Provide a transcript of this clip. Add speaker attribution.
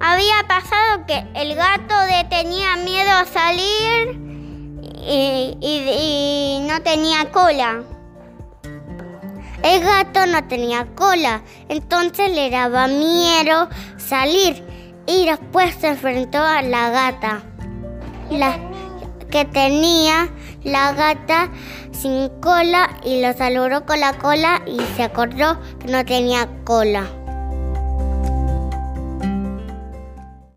Speaker 1: había pasado que el gato tenía miedo a salir y, no tenía cola. El gato no tenía cola, entonces le daba miedo salir y después se enfrentó a la gata. Que tenía la gata sin cola y lo saludó con la cola y se acordó que no tenía cola.